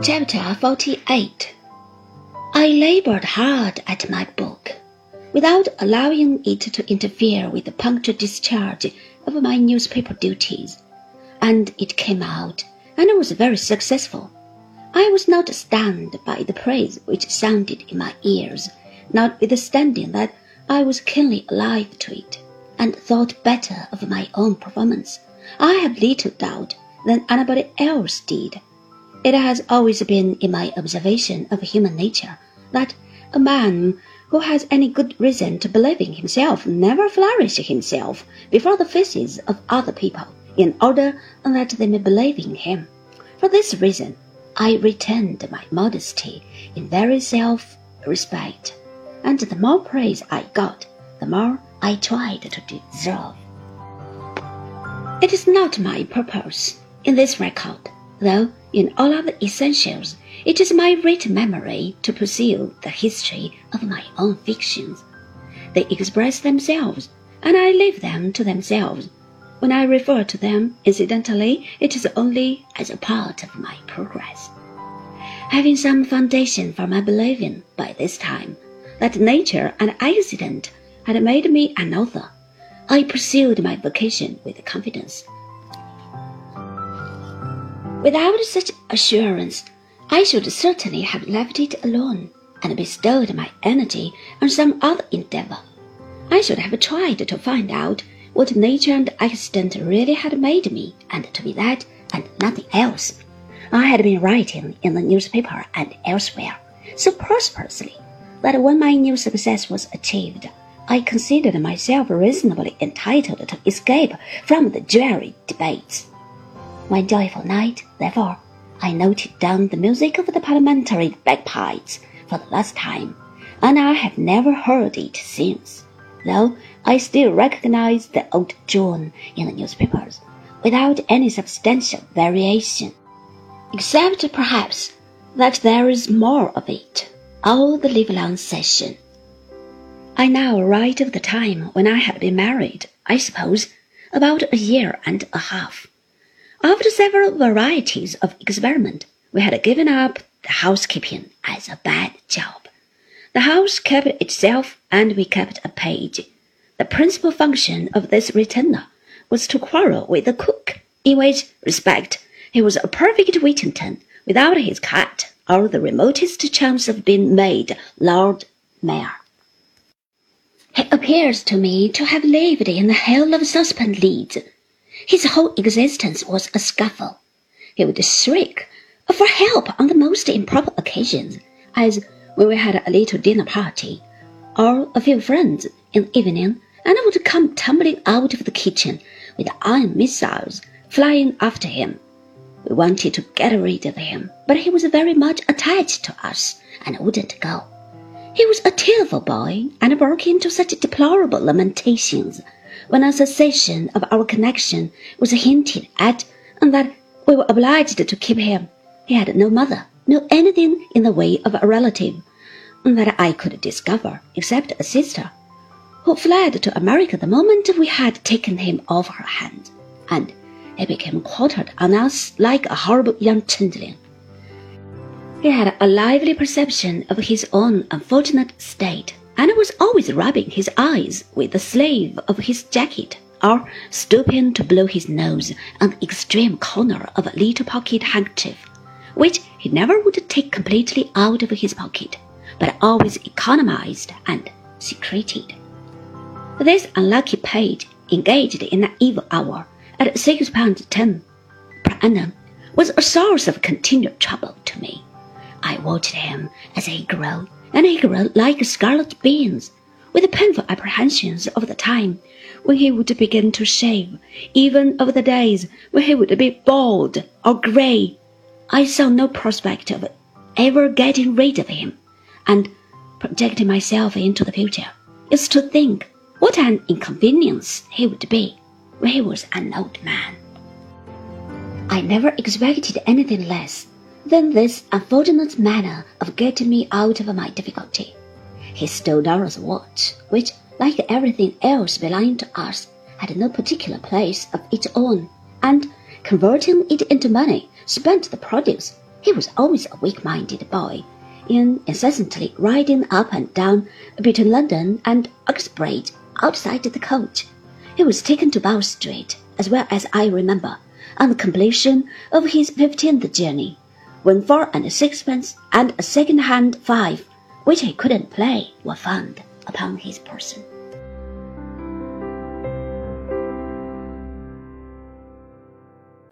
Chapter 48 I labored hard at my book, without allowing it to interfere with the punctual discharge of my newspaper duties, and it came out, and was very successful. I was not stunned by the praise which sounded in my ears, notwithstanding that I was keenly alive to it, and thought better of my own performance. I have little doubt than anybody else did. It has always been in my observation of human nature that a man who has any good reason to believe in himself never flourishes himself before the faces of other people in order that they may believe in him. For this reason, I retained my modesty in very self-respect, and the more praise I got, the more I tried to deserve. It is not my purpose in this record, though in all other essentials, it is my rich memory to pursue the history of my own fictions. They express themselves, and I leave them to themselves. When I refer to them incidentally, it is only as a part of my progress. Having some foundation for my believing by this time that nature and accident had made me an author, I pursued my vocation with confidence. Without such assurance, I should certainly have left it alone and bestowed my energy on some other endeavor. I should have tried to find out what nature and accident really had made me, and to be that and nothing else. I had been writing in the newspaper and elsewhere so prosperously that when my new success was achieved, I considered myself reasonably entitled to escape from the dreary debates. One joyful night, therefore, I noted down the music of the parliamentary bagpipes for the last time, and I have never heard it since, though I still recognize the old tune in the newspapers without any substantial variation, except perhaps that there is more of it all the livelong session. I now write of the time when I had been married, I suppose, about a year and a half. After several varieties of experiment, we had given up the housekeeping as a bad job. The house kept itself and we kept a page. The principal function of this retainer was to quarrel with the cook, in which respect he was a perfect Whittington without his cat or the remotest chance of being made Lord Mayor. He appears to me to have lived in the hell of Saucepan Leeds. His whole existence was a scuffle. He would shriek for help on the most improper occasions, as when we had a little dinner party, or a few friends in the evening, and would come tumbling out of the kitchen with iron missiles flying after him. We wanted to get rid of him, but he was very much attached to us and wouldn't go. He was a tearful boy and broke into such deplorable lamentations when a cessation of our connection was hinted at and that we were obliged to keep him. He had no mother, no anything in the way of a relative that I could discover except a sister, who fled to America the moment we had taken him off her hands, and he became quartered on us like a horrible young changeling. He had a lively perception of his own unfortunate state, and was always rubbing his eyes with the sleeve of his jacket, or stooping to blow his nose on the extreme corner of a little pocket handkerchief, which he never would take completely out of his pocket, but always economized and secreted. This unlucky page, engaged in an evil hour at six pounds ten per annum, was a source of continual trouble to me. I watched him as he grew, and he grew like scarlet beans, with painful apprehensions of the time when he would begin to shave, even of the days when he would be bald or grey. I saw no prospect of ever getting rid of him, and projecting myself into the future is to think what an inconvenience he would be when he was an old man. I never expected anything less than this unfortunate manner of getting me out of my difficulty. He stole Dora's watch, which, like everything else belonging to us, had no particular place of its own, and, converting it into money, spent the produce. He was always a weak-minded boy, in incessantly riding up and down between London and Uxbridge outside the coach. He was taken to Bow Street, as well as I remember, on the completion of his fifteenth journey when four and sixpence and a second-hand five, which he couldn't play, were found upon his person.